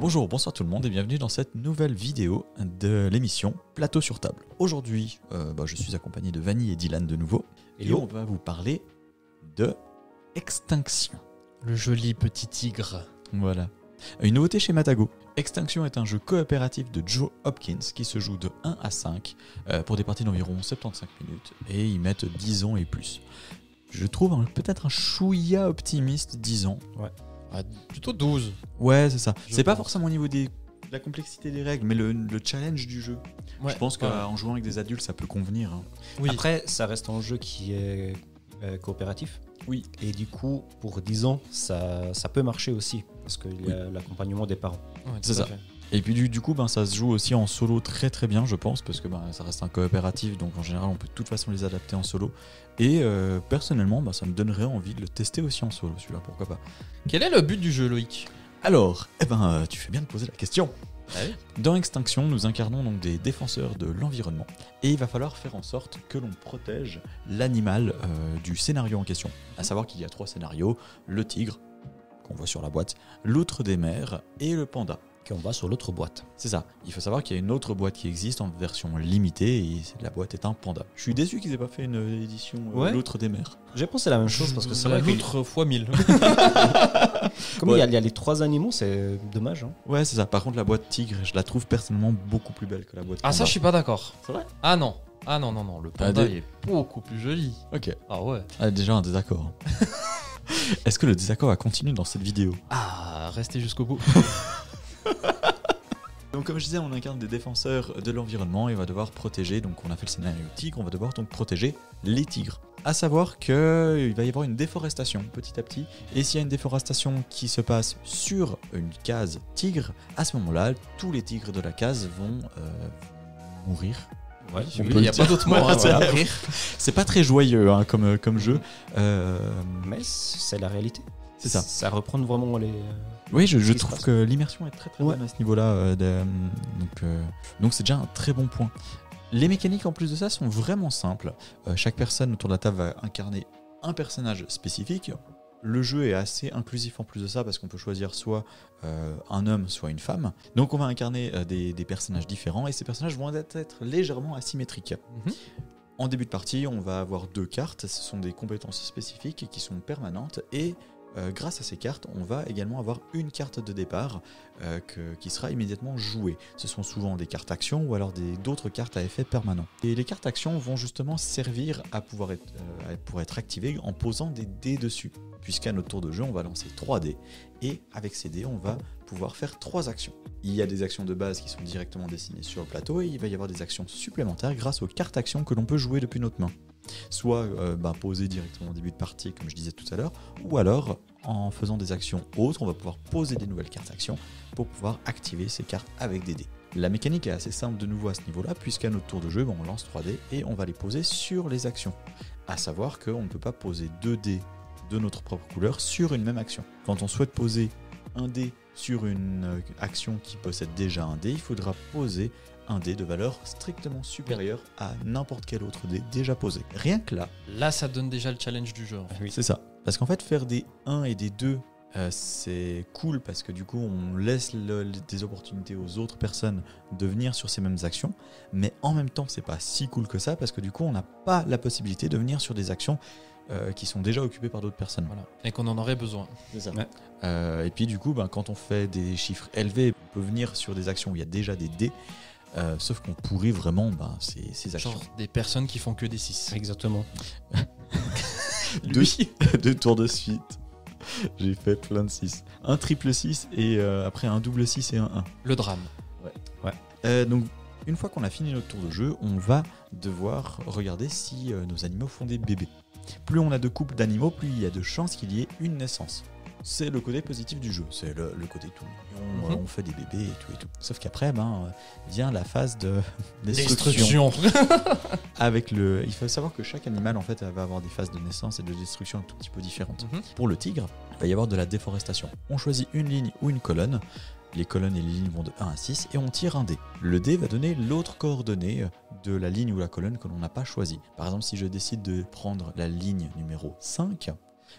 Bonjour, bonsoir tout le monde et bienvenue dans cette nouvelle vidéo de l'émission Plateau sur table. Aujourd'hui, euh, bah, je suis accompagné de Vanny et Dylan de nouveau. Et on va vous parler de Extinction. Le joli petit tigre. Voilà. Une nouveauté chez Matago. Extinction est un jeu coopératif de Joe Hopkins qui se joue de 1 à 5 euh, pour des parties d'environ 75 minutes et ils mettent 10 ans et plus. Je trouve peut-être un chouïa optimiste 10 ans. Ah, plutôt 12. Ouais, c'est ça. C'est pas forcément au niveau des, de la complexité des règles, mais le, le challenge du jeu. Ouais. Je pense Ouais. qu'en jouant avec des adultes, ça peut convenir. hein. Oui. Après, ça reste un jeu qui est euh, coopératif. Oui. Et du coup, pour 10 ans, ça, ça peut marcher aussi. Parce qu'il y a l'accompagnement des parents. Ouais, c'est ça. fait. Et puis du, du coup, ben, ça se joue aussi en solo très très bien, je pense, parce que ben, ça reste un coopératif, donc en général, on peut de toute façon les adapter en solo. Et euh, personnellement, ben, ça me donnerait envie de le tester aussi en solo, celui-là, pourquoi pas. Quel est le but du jeu, Loïc? Alors, eh ben, tu fais bien de poser la question. Ah oui. Dans Extinction, nous incarnons donc des défenseurs de l'environnement et il va falloir faire en sorte que l'on protège l'animal euh, du scénario en question. À savoir qu'il y a trois scénarios le tigre, qu'on voit sur la boîte, l'outre des mers et le panda. Qui on va sur l'autre boîte. C'est ça. Il faut savoir qu'il y a une autre boîte qui existe en version limitée et la boîte est un panda. Je suis déçu qu'ils aient pas fait une édition euh, Ouais. l'outre des mers. J'ai pensé la même chose parce que c'est vrai que loutre fois 1000. comme il y, a- il y a les trois animaux, c'est dommage. hein. Ouais, c'est ça. Par contre, la boîte tigre, je la trouve personnellement beaucoup plus belle que la boîte ah, ça, je suis pas d'accord. C'est vrai? Ah non. Ah non, non, non. Le panda Ah, des- il est beaucoup plus joli. Ok. Ah ouais. Ah, déjà un désaccord. Est-ce que le désaccord va continuer dans cette vidéo? Ah, restez jusqu'au bout. Donc comme je disais, on incarne des défenseurs de l'environnement et on va devoir protéger, donc on a fait le scénario tigre, on va devoir donc protéger les tigres. À savoir qu'il va y avoir une déforestation petit à petit, et s'il y a une déforestation qui se passe sur une case tigre, à ce moment-là, tous les tigres de la case vont euh, mourir. Ouais, on Oui, peut il n'y a dire. pas d'autre mot. Voilà, hein, voilà. C'est pas très joyeux hein, comme, comme jeu. Euh, Mais c'est la réalité. C'est ça. Ça reprend vraiment les. Oui, je, trouve que l'immersion est très très Ouais. bonne à ce niveau-là. euh, de- donc euh, donc c'est déjà un très bon point. Les mécaniques en plus de ça sont vraiment simples. Euh, chaque personne autour de la table va incarner un personnage spécifique. Le jeu est assez inclusif en plus de ça parce qu'on peut choisir soit euh, un homme, soit une femme. Donc on va incarner euh, des, des personnages différents et ces personnages vont être être légèrement asymétriques. Mhm. En début de partie, on va avoir deux cartes. Ce sont des compétences spécifiques qui sont permanentes. Et euh, grâce à ces cartes, on va également avoir une carte de départ euh, qui sera immédiatement jouée. Ce sont souvent des cartes actions ou alors d'autres cartes à effet permanent. Et les cartes actions vont justement servir à pouvoir être, euh, être activées en posant des dés dessus. Puisqu'à notre tour de jeu, on va lancer 3 dés. Et avec ces dés, on va pouvoir faire trois actions. Il y a des actions de base qui sont directement dessinées sur le plateau et il va y avoir des actions supplémentaires grâce aux cartes actions que l'on peut jouer depuis notre main. Soit euh, bah, poser directement au début de partie, comme je disais tout à l'heure, ou alors en faisant des actions autres, on va pouvoir poser des nouvelles cartes actions pour pouvoir activer ces cartes avec des dés. La mécanique est assez simple de nouveau à ce niveau-là, puisqu'à notre tour de jeu, bah, on lance 3 dés et on va les poser sur les actions. À savoir qu'on ne peut pas poser 2 dés de notre propre couleur sur une même action. Quand on souhaite poser un dé sur une euh, action qui possède déjà un dé, il faudra poser un dé de valeur strictement supérieure à n'importe quel autre dé déjà posé. Rien que là, Là, ça donne déjà le challenge du jeu. en fait. c'est ça. Parce qu'en fait, faire des 1 et des 2, euh, c'est cool parce que du coup, on laisse le- des opportunités aux autres personnes de venir sur ces mêmes actions. Mais en même temps, c'est pas si cool que ça parce que du coup, on n'a pas la possibilité de venir sur des actions euh, qui sont déjà occupées par d'autres personnes. Voilà. Et qu'on en aurait besoin. C'est ça. Ouais. Euh, et puis du coup, ben, quand on fait des chiffres élevés, on peut venir sur des actions où il y a déjà des dés. Euh, sauf qu'on pourrit vraiment ben, ces, ces actions. Genre des personnes qui font que des 6. Exactement. deux, deux tours de suite. J'ai fait plein de 6. Un triple 6 et euh, après un double 6 et un 1. Le drame. Euh, donc, une fois qu'on a fini notre tour de jeu, on va devoir regarder si euh, nos animaux font des bébés. Plus on a de couples d'animaux, plus il y a de chances qu'il y ait une naissance. C'est le côté positif du jeu, c'est le, le côté tout mignon, Mhm. euh, on fait des bébés et tout et tout. Sauf qu'après, ben, euh, vient la phase de destruction. Avec le, il faut savoir que chaque animal en fait va avoir des phases de naissance et de destruction un tout petit peu différentes. Mhm. Pour le tigre, il va y avoir de la déforestation. On choisit une ligne ou une colonne. Les colonnes et les lignes vont de 1 à 6 et on tire un dé. Le dé va donner l'autre coordonnée de la ligne ou la colonne que l'on n'a pas choisie. Par exemple, si je décide de prendre la ligne numéro 5,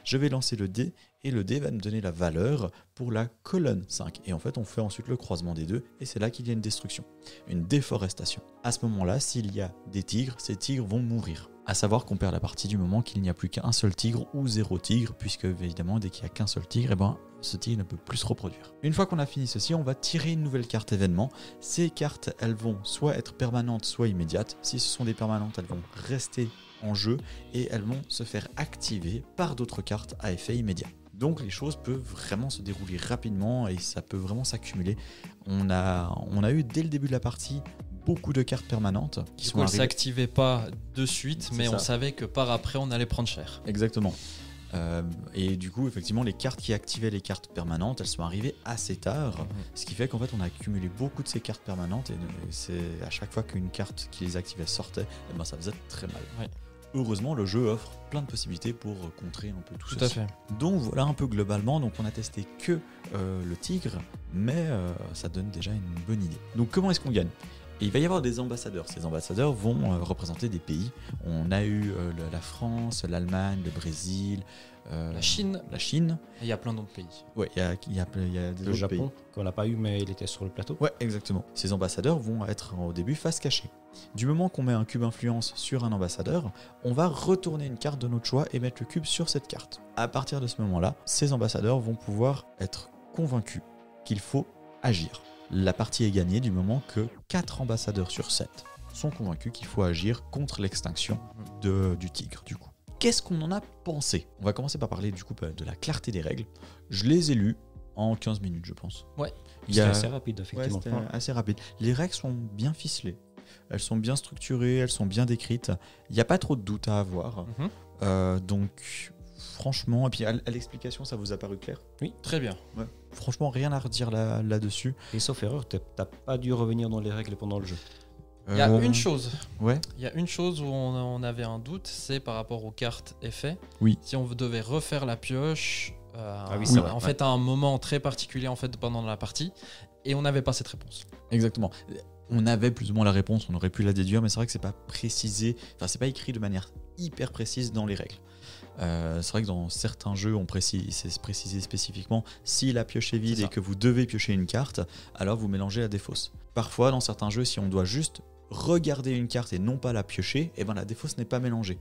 Je vais lancer le dé et le dé va me donner la valeur pour la colonne 5. Et en fait, on fait ensuite le croisement des deux et c'est là qu'il y a une destruction, une déforestation. À ce moment-là, s'il y a des tigres, ces tigres vont mourir. À savoir qu'on perd la partie du moment qu'il n'y a plus qu'un seul tigre ou zéro tigre, puisque évidemment, dès qu'il n'y a qu'un seul tigre, eh ben, ce tigre ne peut plus se reproduire. Une fois qu'on a fini ceci, on va tirer une nouvelle carte événement. Ces cartes, elles vont soit être permanentes, soit immédiates. Si ce sont des permanentes, elles vont rester en jeu et elles vont se faire activer par d'autres cartes à effet immédiat. Donc les choses peuvent vraiment se dérouler rapidement et ça peut vraiment s'accumuler. On a, on a eu dès le début de la partie beaucoup de cartes permanentes qui Du sont coup, elle arrivées. s'activait pas de suite, mais ça. on savait que par après, on allait prendre cher. Exactement. Euh, et du coup, effectivement, les cartes qui activaient les cartes permanentes, elles sont arrivées assez tard. Mhm. Ce qui fait qu'en fait, on a accumulé beaucoup de ces cartes permanentes. Et c'est à chaque fois qu'une carte qui les activait sortait, eh ben, ça faisait très mal. Heureusement, le jeu offre plein de possibilités pour contrer un peu tout, Tout à ceci. fait. Donc voilà un peu globalement. Donc on a testé que euh, le tigre, mais euh, ça donne déjà une bonne idée. Donc comment est-ce qu'on gagne? Et il va y avoir des ambassadeurs. Ces ambassadeurs vont euh, représenter des pays. On a eu la France, l'Allemagne, le Brésil, euh, La Chine, la Chine. et il y a plein d'autres pays. Ouais, il y a, il y a- il y a des Le Japon, pays. qu'on n'a pas eu, mais il était sur le plateau. Ouais, exactement. Ces ambassadeurs vont être au début face cachée. Du moment qu'on met un cube influence sur un ambassadeur, on va retourner une carte de notre choix et mettre le cube sur cette carte. À partir de ce moment-là, ces ambassadeurs vont pouvoir être convaincus qu'il faut agir. La partie est gagnée du moment que 4 ambassadeurs sur 7 sont convaincus qu'il faut agir contre l'extinction de- du tigre, du coup. Qu'est-ce qu'on en a pensé? On va commencer par parler du coup de la clarté des règles. Je les ai lues en 15 minutes, je pense. Ouais. C'était a- assez rapide, Ouais, effectivement. assez rapide. Les règles sont bien ficelées. Elles sont bien structurées, elles sont bien décrites. Il n'y a pas trop de doutes à avoir. Mhm. Euh, donc, franchement, et puis à, l'explication, ça vous a paru clair? Très bien. Franchement, rien à redire là- là-dessus. Et sauf erreur, t'as pas dû revenir dans les règles pendant le jeu. Il y a Euh, une chose. Ouais. Il y a une chose où on, on avait un doute, c'est par rapport aux cartes effets. Oui. Si on devait refaire la pioche, euh, Ah oui, en fait à un moment très particulier en fait pendant la partie, et on n'avait pas cette réponse. Exactement. On avait plus ou moins la réponse, on aurait pu la déduire, mais c'est vrai que c'est pas précisé, enfin c'est pas écrit de manière hyper précise dans les règles. Euh, c'est vrai que dans certains jeux, on précise, c'est précisé spécifiquement si la pioche est vide et que vous devez piocher une carte, alors vous mélangez la défausse. Parfois, dans certains jeux, si on doit juste regarder une carte et non pas la piocher, et ben la défausse n'est pas mélangée.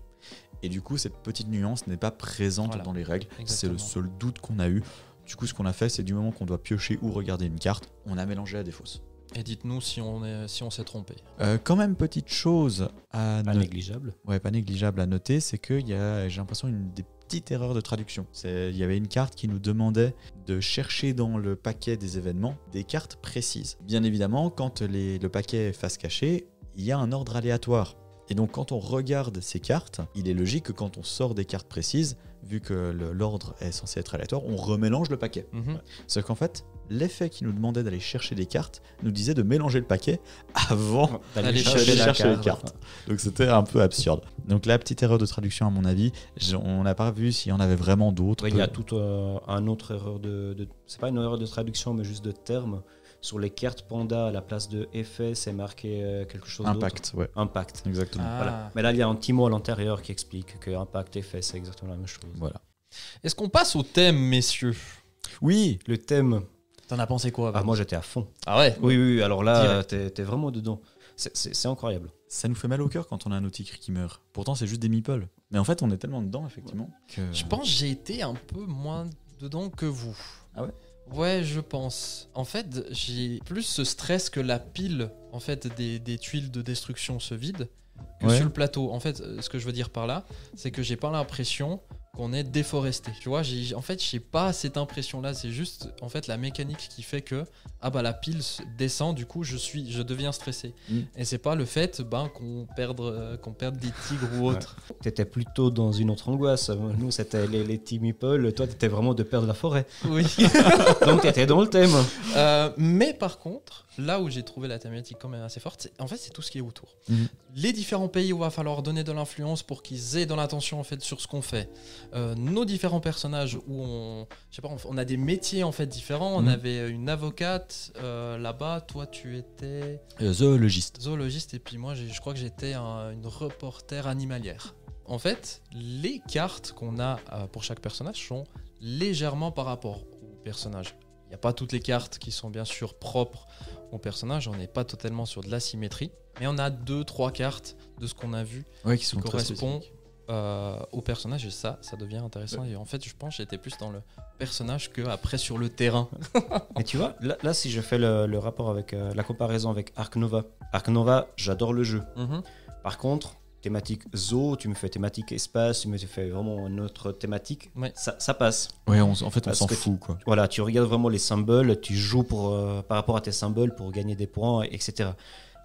Et du coup, cette petite nuance n'est pas présente Voilà. dans les règles. C'est le seul doute qu'on a eu. Du coup, ce qu'on a fait, c'est du moment qu'on doit piocher ou regarder une carte, on a mélangé la défausse. Et dites-nous si on est, si on s'est trompé. Euh, quand même, petite chose à Pas noter. négligeable. Ouais, pas négligeable à noter, c'est qu'il y a, j'ai l'impression, une des petites erreurs de traduction. C'est- Il y avait une carte qui nous demandait de chercher dans le paquet des événements des cartes précises. Bien évidemment, quand les- le paquet est face cachée, il y a un ordre aléatoire. Et donc, quand on regarde ces cartes, il est logique que quand on sort des cartes précises, vu que l'ordre est censé être aléatoire, on remélange le paquet. Mhm. Sauf qu'en fait, l'effet qui nous demandait d'aller chercher des cartes nous disait de mélanger le paquet avant Allez chercher, les carte. cartes. Donc c'était un peu absurde. Donc la petite erreur de traduction, à mon avis, on n'a pas vu s'il y en avait vraiment d'autres. Ouais, il y a tout euh, un autre erreur de, de- c'est pas une erreur de traduction mais juste de terme sur les cartes panda à la place de effet c'est marqué euh, quelque chose d'autre. Impact, ouais, impact. Exactement. Ah. voilà. Mais là il y a un petit mot à l'intérieur qui explique que impact effet c'est exactement la même chose. Voilà. Est-ce qu'on passe au thème, messieurs? Oui, le thème. T'en as pensé quoi ah, moi j'étais à fond. Ah ouais? Oui oui, alors là t'es vraiment dedans. C'est- incroyable. Ça nous fait mal au cœur quand on a un outil qui meurt. Pourtant, c'est juste des meeples. Mais en fait, on est tellement dedans, effectivement, que... Je pense que j'ai été un peu moins dedans que vous. Ah ouais? Ouais, je pense. En fait, j'ai plus ce stress que la pile en fait des, des tuiles de destruction se vide que Ouais. sur le plateau. En fait, euh, ce que je veux dire par là, c'est que j'ai pas l'impression qu'on est déforesté. Tu vois, j'ai en fait, j'ai pas cette impression là, c'est juste en fait la mécanique qui fait que ah bah la pile descend, du coup, je suis je deviens stressé. Mm. Et c'est pas le fait ben qu'on perde euh, qu'on perde des tigres ou autre. t'étais plutôt dans une autre angoisse nous c'était les, les meeples toi t'étais vraiment de perdre la forêt Oui. donc t'étais dans le thème Euh, mais par contre, là où j'ai trouvé la thématique quand même assez forte, c'est- en fait, c'est tout ce qui est autour. Mhm. Les différents pays où il va falloir donner de l'influence pour qu'ils aient de l'attention en fait sur ce qu'on fait. Euh, nos différents personnages où on, je sais pas, on, a des métiers en fait différents. On Mhm. avait une avocate euh, là-bas. Toi, tu étais Euh, zoologiste. zoologiste et puis moi, je crois que j'étais un- une reporter animalière. en fait, les cartes qu'on a pour chaque personnage sont légèrement par rapport au personnage. Il n'y a pas toutes les cartes qui sont bien sûr propres au personnage, on n'est pas totalement sur de la symétrie, mais on a deux, trois cartes de ce qu'on a vu Ouais, qui sont qui très correspond spécifiques. euh, au personnage et ça, ça devient intéressant. Et en fait, je pense que j'étais plus dans le personnage que après sur le terrain. Et tu vois, là, là, si je fais le, le rapport avec euh, la comparaison avec Ark Nova, Ark Nova, j'adore le jeu. Mhm. Par contre, thématique zoo, tu me fais thématique espace, tu me fais vraiment une autre thématique, Ouais. ça, ça passe. Ouais, on en fait, on s'en fout, quoi. Voilà, tu regardes vraiment les symboles, tu joues pour, euh, par rapport à tes symboles pour gagner des points, etc.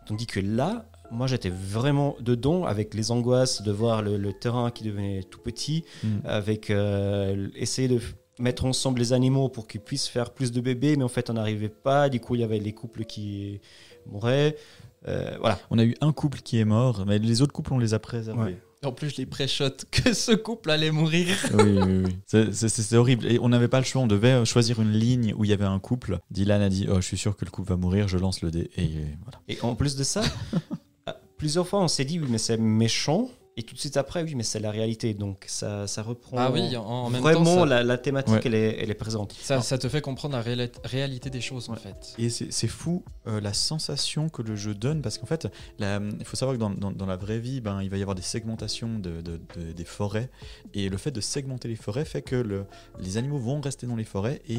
Tandis que là, moi j'étais vraiment dedans avec les angoisses de voir le, le terrain qui devenait tout petit, Mm. avec euh, essayer de mettre ensemble les animaux pour qu'ils puissent faire plus de bébés, mais en fait on n'arrivait pas. Du coup, il y avait les couples qui mouraient. Euh, voilà. On a eu un couple qui est mort, mais les autres couples, on les a préservés. Ouais. En plus, je les pré-shot que ce couple allait mourir. oui, oui, oui. C'est- horrible. Et on n'avait pas le choix. On devait euh, choisir une ligne où il y avait un couple. Dylan a dit Oh, je suis sûr que le couple va mourir. Je lance le dé. Et euh, voilà. Et en plus de ça, à- plusieurs fois on s'est dit oui, mais c'est méchant. Et tout de suite après, oui, mais c'est la réalité. Donc ça, ça reprend. Ah oui, en, en même vraiment temps, ça, la, la thématique, Ouais. elle, est, elle est présente. ça, ça te fait comprendre la réalité des choses en fait. Et c'est fou euh, la sensation que le jeu donne parce qu'en fait, la- il faut savoir que dans, dans- dans la vraie vie, ben, il va y avoir des segmentations de, de- de- des forêts et le fait de segmenter les forêts fait que le- les animaux vont rester dans les forêts et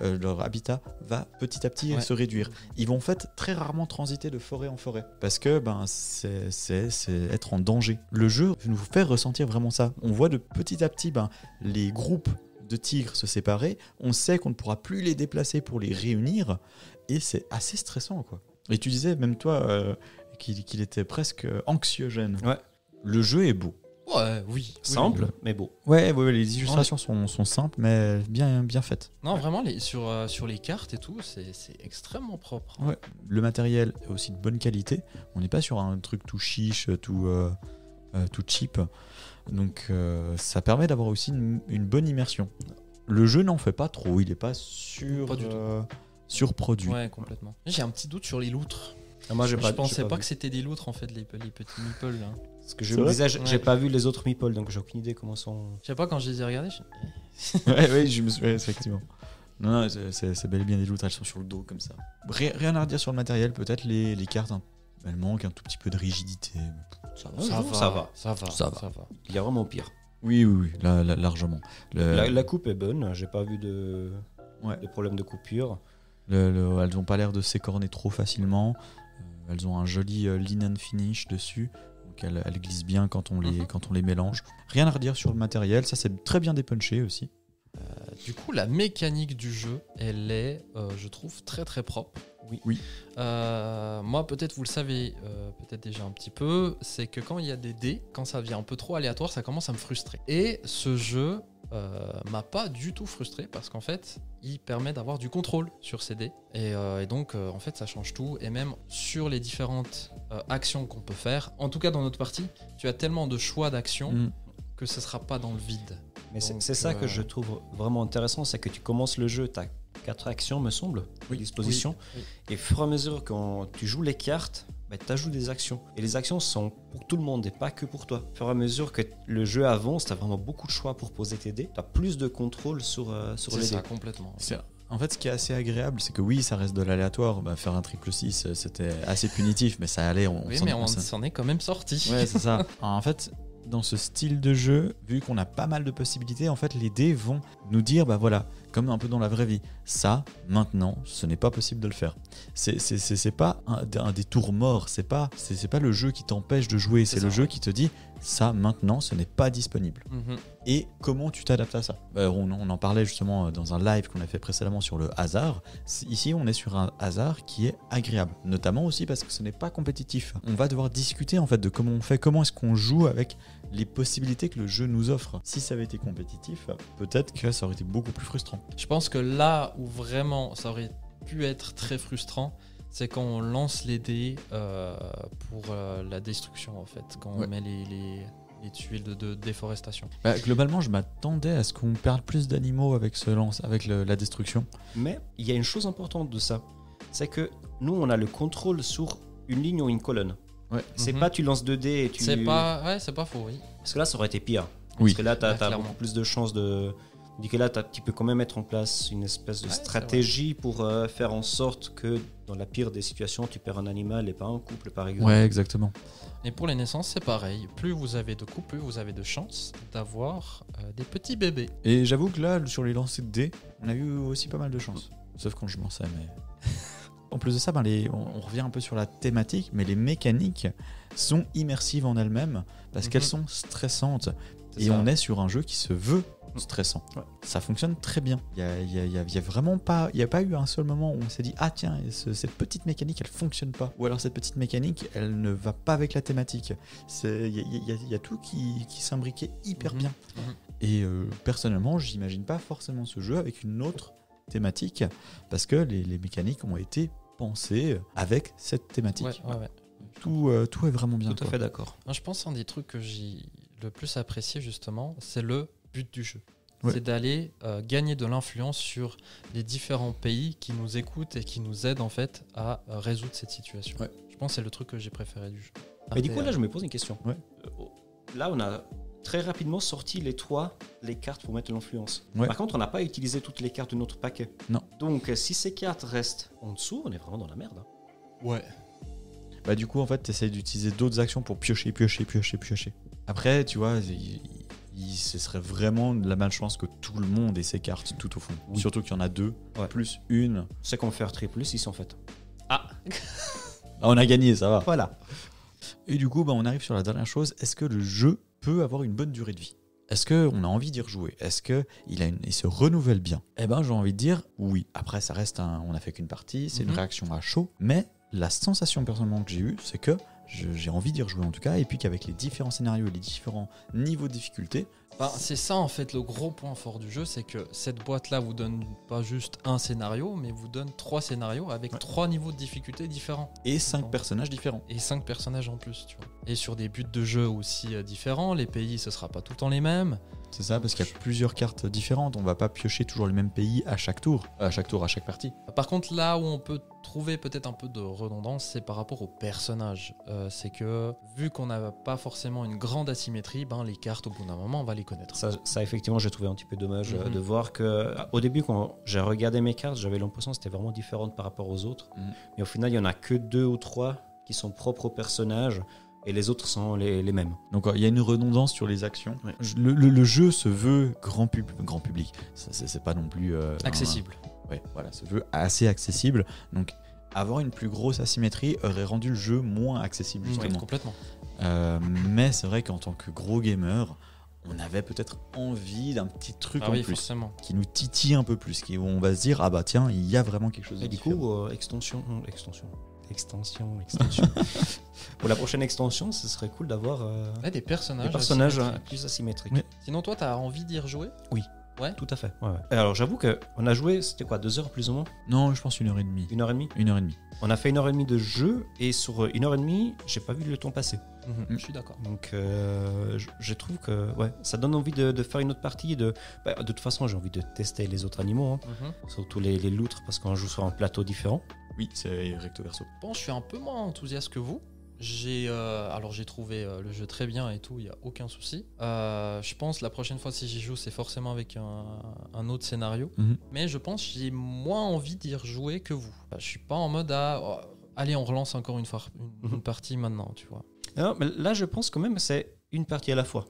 euh, leur habitat va petit à petit Ouais. se réduire. Ils vont en fait très rarement transiter de forêt en forêt parce que ben, c'est c'est- c'est être en danger. Le jeu nous fait ressentir vraiment ça. On voit de petit à petit ben, les groupes de tigres se séparer, on sait qu'on ne pourra plus les déplacer pour les réunir, et c'est assez stressant, quoi. Et tu disais, même toi, euh, qu'il était presque anxiogène. Ouais. Le jeu est beau. Ouais, oui. Simple, oui. mais beau. Ouais, ouais, ouais, les illustrations sont, sont simples, mais bien, bien faites. Non, vraiment, les, sur, euh, sur les cartes et tout, c'est extrêmement propre. Ouais. Le matériel est aussi de bonne qualité. On n'est pas sur un truc tout chiche, tout, euh, tout cheap. Donc euh, ça permet d'avoir aussi une, une bonne immersion. Le jeu n'en fait pas trop, il n'est pas sur, Pas du tout. euh, surproduit. Ouais, complètement. J'ai un petit doute sur les loutres. Ah, moi, je pas, pensais pas, que c'était des loutres en fait, les, les petits meeples. Là. Parce que je me disais, j'ai Ouais. pas vu les autres meeples, donc j'ai aucune idée comment sont. Je sais pas, quand je les ai regardés, je- ouais, ouais, je me suis... ouais, effectivement. Non, non, c'est- bel et bien des loutres, elles sont sur le dos comme ça. Rien, à redire sur le matériel, peut-être les, les cartes, hein, elles manquent un tout petit peu de rigidité. Ça ça, va, ça va. ça va, Ça va. Il y a vraiment pire. Oui, oui, oui, là, là, largement. Le- La, la coupe est bonne, j'ai pas vu de, Ouais. de problème de coupure. le- le- elles n'ont pas l'air de s'écorner trop facilement. Euh, elles ont un joli euh, linen finish dessus. Donc elles, elles glissent bien quand on, les, Mhm. quand on les mélange. Rien à redire sur le matériel, ça c'est très bien dépunché aussi. Du coup, la mécanique du jeu, elle est, euh, je trouve, très très propre. Oui. Oui. Euh, moi, peut-être vous le savez, euh, peut-être déjà un petit peu, c'est que quand il y a des dés, quand ça devient un peu trop aléatoire, ça commence à me frustrer. Et ce jeu euh, m'a pas du tout frustré parce qu'en fait, il permet d'avoir du contrôle sur ces dés. Et, euh, et donc, euh, en fait, ça change tout. Et même sur les différentes euh, actions qu'on peut faire, en tout cas dans notre partie, tu as tellement de choix d'actions Mm. que ce sera pas dans le vide. Mais c'est ça que je trouve vraiment intéressant, c'est que tu commences le jeu, tu as quatre actions, me semble, à disposition. Oui, Et au fur et à mesure, quand tu joues les cartes, tu ajoutes des actions. Et les actions sont pour tout le monde et pas que pour toi. Au fur et à mesure que le jeu avance, tu as vraiment beaucoup de choix pour poser tes dés. Tu as plus de contrôle sur, euh, sur C'est les ça, dés. complètement. C'est- En fait, ce qui est assez agréable, c'est que oui, ça reste de l'aléatoire. Bah, faire un triple 6, euh, c'était assez punitif, mais ça allait. On, Oui, s'en- mais on s'en- s'en est quand même sorti. Ouais, c'est ça. En fait, dans ce style de jeu, vu qu'on a pas mal de possibilités, en fait, les dés vont nous dire, bah voilà, comme un peu dans la vraie vie, ça, maintenant, ce n'est pas possible de le faire. C'est c'est- c'est- c'est pas un, un détour mort, c'est pas, c'est c'est pas le jeu qui t'empêche de jouer, C'est ça, le jeu qui te dit, ça, maintenant, ce n'est pas disponible. Mhm. Et comment tu t'adaptes à ça? Bah, on, on en parlait justement euh, dans un live qu'on a fait précédemment sur le hasard. Ici, on est sur un hasard qui est agréable, notamment aussi parce que ce n'est pas compétitif. On va devoir discuter en fait de comment on fait, comment est-ce qu'on joue avec les possibilités que le jeu nous offre. Si ça avait été compétitif, peut-être que ça aurait été beaucoup plus frustrant. Je pense que là où vraiment ça aurait pu être très frustrant, c'est quand on lance les dés euh, pour euh, la destruction en fait, quand Ouais. on met les, les, les tuiles de, de déforestation. Bah, globalement, je m'attendais à ce qu'on perde plus d'animaux avec ce lance, avec le- la destruction. Mais il y a une chose importante de ça, c'est que nous, on a le contrôle sur une ligne ou une colonne. Ouais. C'est Mhm. pas tu lances 2 dés et tu. C'est pas, ouais, c'est pas faux, oui. Parce que là, ça aurait été pire. Oui. Parce que là, tu as, beaucoup plus de chances de. Tandis que là, tu peux quand même mettre en place une espèce de Ouais, stratégie pour euh, faire en sorte que, dans la pire des situations, tu perds un animal et pas un couple, par exemple. Ouais, exactement. Et pour les naissances, c'est pareil. Plus vous avez de couples, plus vous avez de chances d'avoir euh, des petits bébés. Et j'avoue que là, sur les lancers de dés, on a eu aussi pas mal de chance. Sauf quand je lançais, mais. en plus de ça, ben, les, on, on revient un peu sur la thématique, mais les mécaniques sont immersives en elles-mêmes parce Mhm. qu'elles sont stressantes. Et ça. on est sur un jeu qui se veut stressant. Ouais. Ça fonctionne très bien. Il y a, y a- y vraiment pas, il y a pas eu un seul moment où on s'est dit ah tiens ce- cette petite mécanique elle fonctionne pas ou alors cette petite mécanique elle ne va pas avec la thématique. Il y a, y tout qui, qui s'imbriquait hyper Mhm. bien. Mhm. Et euh, personnellement j'imagine pas forcément ce jeu avec une autre thématique parce que les, les mécaniques ont été pensées avec cette thématique. Ouais, ouais, ouais. Tout, euh, tout est vraiment bien. Tout à quoi. fait d'accord. Je pense qu'un des trucs que j'ai le plus apprécié, justement, c'est le but du jeu. Ouais. C'est d'aller euh, gagner de l'influence sur les différents pays qui nous écoutent et qui nous aident en fait à euh, résoudre cette situation. Ouais. Je pense que c'est le truc que j'ai préféré du jeu. Mais du coup, là, je me pose une question. Ouais. Euh, oh, Là, on a très rapidement sorti les trois, les cartes pour mettre l'influence. Ouais. Par contre, on n'a pas utilisé toutes les cartes de notre paquet. Non. Donc, si ces cartes restent en dessous, on est vraiment dans la merde. hein. Ouais. Bah du coup en fait tu essayes d'utiliser d'autres actions pour piocher, piocher, piocher, piocher. Après tu vois, il- il- ce serait vraiment de la malchance que tout le monde ait ses cartes tout au fond. Oui. Surtout qu'il y en a deux, Ouais. plus une. C'est qu'on fait un triple 6 en fait. Ah, on a gagné, ça va. Voilà. Et du coup bah, on arrive sur la dernière chose, est-ce que le jeu peut avoir une bonne durée de vie? Est-ce qu'on a envie d'y rejouer? Est-ce qu'il il se renouvelle bien? Eh ben, j'ai envie de dire oui. Après, ça reste un. On a fait qu'une partie, c'est Mhm. une réaction à chaud. Mais la sensation personnellement que j'ai eue, c'est que j'ai envie d'y rejouer en tout cas. Et puis qu'avec les différents scénarios et les différents niveaux de difficulté, Bah, c'est ça en fait le gros point fort du jeu, c'est que cette boîte-là vous donne pas juste un scénario, mais vous donne trois scénarios avec Ouais. trois niveaux de difficulté différents. et cinq personnages différents. Et cinq personnages en plus, tu vois. Et sur des buts de jeu aussi euh, différents, les pays ce sera pas tout le temps les mêmes. C'est ça, parce qu'il y a plusieurs cartes différentes. On va pas piocher toujours le même pays à chaque tour. À chaque tour, à chaque partie. Par contre, là où on peut trouver peut-être un peu de redondance, c'est par rapport aux personnages. Euh, c'est que vu qu'on n'a pas forcément une grande asymétrie, ben, les cartes au bout d'un moment on va les connaître. Ça, ça, effectivement, j'ai trouvé un petit peu dommage euh, Mhm. de voir que, euh, au début, quand j'ai regardé mes cartes, j'avais l'impression que c'était vraiment différent par rapport aux autres. Mhm. Mais au final, il y en a que deux ou trois qui sont propres au personnage et les autres sont les, les mêmes. Donc euh, il y a une redondance sur les actions. Ouais. Le, le- le jeu se veut grand, pub- grand public. C'est pas non plus... euh, un- Accessible. Ouais, voilà, se veut assez accessible. Donc avoir une plus grosse asymétrie aurait rendu le jeu moins accessible Ouais, justement. complètement. Euh, mais c'est vrai qu'en tant que gros gamer, on avait peut-être envie d'un petit truc Ah en oui, plus forcément. qui nous titille un peu plus, qui, où on va se dire ah bah tiens il y a vraiment quelque chose. de Et du différent. coup, euh, extension, extension, extension, extension. Pour la prochaine extension, ce serait cool d'avoir euh, Ouais, des personnages. des personnages asymétriques. euh, plus asymétriques. Oui. Sinon, toi, t'as envie d'y rejouer? Tout à fait. ouais, ouais. Et alors, j'avoue que on a joué, c'était quoi, deux heures plus ou moins? Non, je pense une heure et demie. Une heure et demie? Une heure et demie. On a fait une heure et demie de jeu et sur euh, une heure et demie, j'ai pas vu le temps passer. Mhm, Je suis d'accord. Donc, euh, je, je trouve que ouais, ça donne envie de, de faire une autre partie. De, bah, de toute façon, j'ai envie de tester les autres animaux, hein, Mhm. surtout les, les loutres, parce qu'on joue sur un plateau différent. Oui, c'est recto verso. Bon, je suis un peu moins enthousiaste que vous. J'ai euh, alors j'ai trouvé euh, le jeu très bien et tout, il y a aucun souci. Euh, je pense la prochaine fois si j'y joue, c'est forcément avec un, un autre scénario. Mhm. Mais je pense que j'ai moins envie d'y rejouer que vous. Je suis pas en mode à oh, allez on relance encore une fois une, Mhm. une partie maintenant, tu vois. Non, mais là, je pense quand même que c'est une partie à la fois.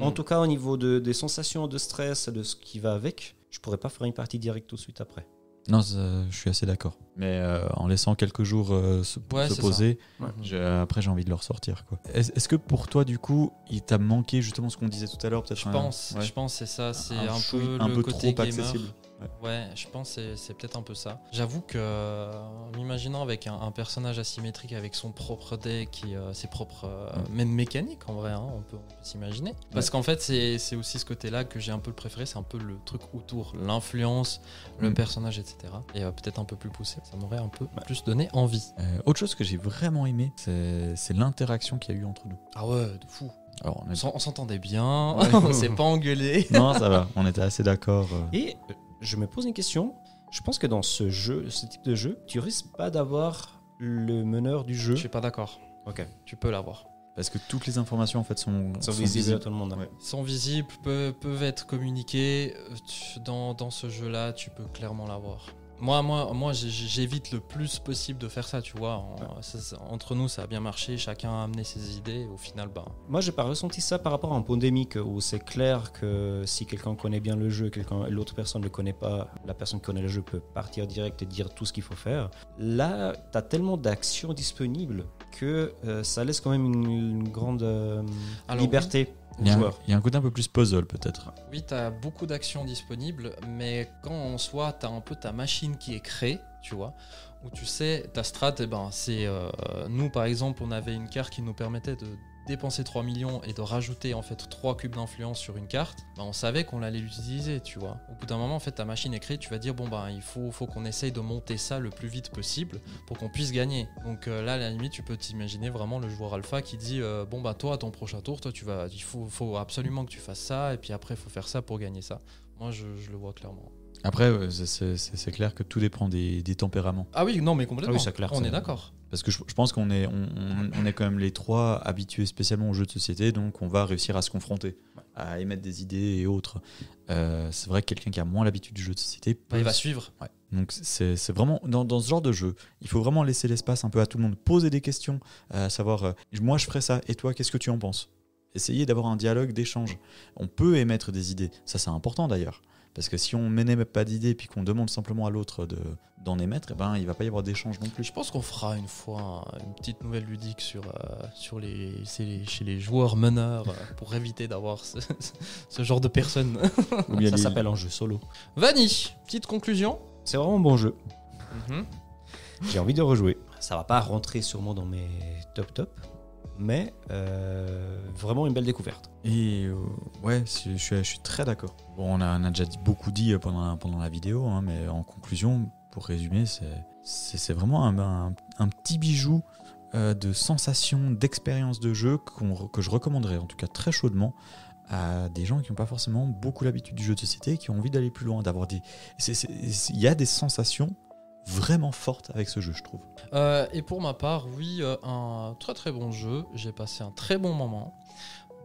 En Mhm. tout cas, au niveau de- des sensations de stress, de ce qui va avec, je pourrais pas faire une partie directe tout de suite après. Non, ça, je suis assez d'accord. Mais euh, en laissant quelques jours euh, se, Ouais, poser, j'ai- après j'ai envie de le ressortir. Est-ce que pour toi, du coup, il t'a manqué justement ce qu'on disait tout à l'heure peut-être Je un- pense, ouais, je pense que c'est ça, c'est un peu un le peu côté trop gamer. accessible. Ouais, je pense que c'est- peut-être un peu ça. J'avoue que, euh, en m'imaginant avec un, un personnage asymétrique avec son propre deck et euh, ses propres, euh, Mm. même mécaniques en vrai, hein, on peut, s'imaginer. Parce qu'en fait, c'est aussi ce côté-là que j'ai un peu le préféré, c'est un peu le truc autour, l'influence, le Mm. personnage, etc. Et euh, peut-être un peu plus poussé, ça m'aurait un peu plus donné envie. Autre chose que j'ai vraiment aimé, c'est l'interaction qu'il y a eu entre nous. Ah ouais, de fou. Alors, on est- s'entendait bien, Ouais. on s'est pas engueulé. non, ça va, on était assez d'accord. Et je me pose une question. Je pense que dans ce jeu, ce type de jeu, tu risques pas d'avoir le meneur du jeu Je suis pas d'accord. Ok. Tu peux l'avoir. Parce que toutes les informations en fait sont, Sont sont visibles à tout le monde. hein. Ouais. Sont visibles, peuvent, peuvent être communiquées. Euh, dans ce jeu-là, tu peux clairement l'avoir. Moi, moi, moi j'évite le plus possible de faire ça, tu vois. En- ça- ça- entre nous, ça a bien marché, chacun a amené ses idées. Au final, ben, Moi, j'ai pas ressenti ça par rapport à un pandémique où c'est clair que si quelqu'un connaît bien le jeu, quelqu'un, l'autre personne ne le connaît pas, la personne qui connaît le jeu peut partir direct et dire tout ce qu'il faut faire. Là, tu as tellement d'actions disponibles que euh, ça laisse quand même une, une grande euh, Alors, liberté Il a y a un côté un peu plus puzzle peut-être. Oui, tu as beaucoup d'actions disponibles, mais quand en soi, tu as un peu ta machine qui est créée, tu vois, où tu sais, ta strat, eh ben, c'est. euh, nous, par exemple, on avait une carte qui nous permettait de dépenser 3 millions et de rajouter en fait 3 cubes d'influence sur une carte, ben, on savait qu'on allait l'utiliser, tu vois. Au bout d'un moment, en fait, ta machine est créée, tu vas dire, bon, ben, il faut, faut qu'on essaye de monter ça le plus vite possible pour qu'on puisse gagner. Donc euh, là, à la limite, tu peux t'imaginer vraiment le joueur alpha qui dit, euh, bon, bah, toi, à ton prochain tour, toi, tu vas, il faut, faut absolument que tu fasses ça, et puis après, il faut faire ça pour gagner ça. Moi, je, je le vois clairement. Après, euh, c'est- clair que tout dépend des, des tempéraments. Ah oui, non, mais complètement. Ah oui, c'est clair, On ça. est d'accord. Parce que je, je pense qu'on est, on, on- on est quand même les trois habitués spécialement aux jeux de société, donc on va réussir à se confronter, à émettre des idées et autres. Euh, c'est vrai que quelqu'un qui a moins l'habitude du jeu de société, Bah, il peut va suivre. Ouais. Donc c'est vraiment dans, dans ce genre de jeu, il faut vraiment laisser l'espace un peu à tout le monde, poser des questions, euh, à savoir euh, moi je ferais ça et toi qu'est-ce que tu en penses? Essayer d'avoir un dialogue d'échange. On peut émettre des idées, ça c'est important d'ailleurs. Parce que si on n'émet pas d'idées puis qu'on demande simplement à l'autre de- d'en émettre, eh ben, il va pas y avoir d'échange non plus. Je pense qu'on fera une fois un- une petite nouvelle ludique sur, euh, sur les, chez les joueurs meneurs euh, pour éviter d'avoir ce, ce genre de personnes. Ou bien Ça les- s'appelle un jeu solo. Vanny, petite conclusion? C'est vraiment un bon jeu. Mhm. J'ai envie de rejouer. Ça va pas rentrer sûrement dans mes top top, mais euh, vraiment une belle découverte. Et euh, ouais, je suis, je suis très d'accord. Bon, on a, on a déjà beaucoup dit euh, pendant, pendant la vidéo, hein, mais en conclusion, pour résumer, c'est- vraiment un, un- petit bijou de sensations, d'expérience de jeu que je recommanderais, en tout cas très chaudement, à des gens qui n'ont pas forcément beaucoup l'habitude du jeu de société, qui ont envie d'aller plus loin, d'avoir des. Il y a des sensations vraiment fortes avec ce jeu, je trouve. Euh, et pour ma part, oui, euh, un très très bon jeu. J'ai passé un très bon moment.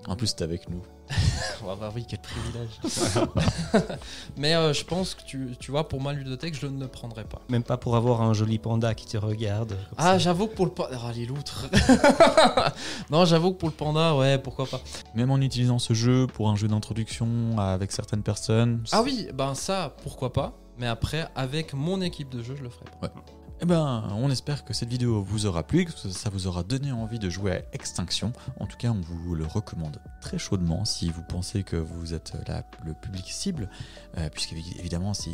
En plus, c'est avec nous. Ah bah oui, quel privilège. Mais euh, je pense que tu, tu vois, pour ma ludothèque, je ne le prendrai pas. Même pas pour avoir un joli panda qui te regarde. comme Ah, j'avoue que pour le panda. Ah, les loutres. non, j'avoue que pour le panda, ouais, pourquoi pas. Même en utilisant ce jeu pour un jeu d'introduction avec certaines personnes. Ah oui, ben ça, pourquoi pas. Mais après, avec mon équipe de jeu, je le ferai. Eh ben, on espère que cette vidéo vous aura plu, que ça vous aura donné envie de jouer à Extinction. En tout cas, on vous le recommande très chaudement si vous pensez que vous êtes le public cible, euh, puisque évidemment, si,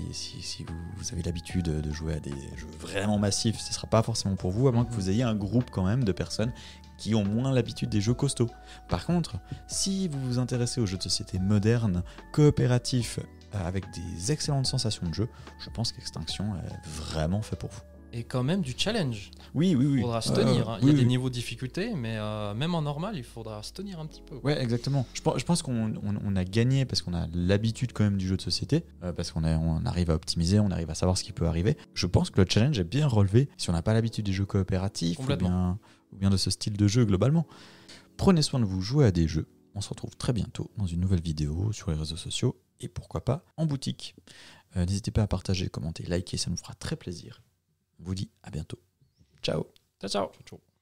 vous, vous avez l'habitude de jouer à des jeux vraiment massifs, ce ne sera pas forcément pour vous, à moins que vous ayez un groupe quand même de personnes qui ont moins l'habitude des jeux costauds. Par contre, si vous vous intéressez aux jeux de société modernes, coopératifs, avec des excellentes sensations de jeu, je pense qu'Extinction est vraiment fait pour vous. Et quand même du challenge. Oui, oui, oui. Il faudra se Euh, tenir. hein. Il y a des oui. niveaux de difficulté, mais euh, même en normal, il faudra se tenir un petit peu. Ouais, exactement. Je pense, je pense qu'on on- on a gagné parce qu'on a l'habitude quand même du jeu de société, euh, parce qu'on on arrive à optimiser, on arrive à savoir ce qui peut arriver. Je pense que le challenge est bien relevé si on n'a pas l'habitude des jeux coopératifs ou bien, ou bien de ce style de jeu globalement. Prenez soin de vous, jouez à des jeux. On se retrouve très bientôt dans une nouvelle vidéo sur les réseaux sociaux et pourquoi pas en boutique. Euh, N'hésitez pas à partager, commenter, liker, ça nous fera très plaisir. On vous dit à bientôt. Ciao Ciao, ciao. ciao.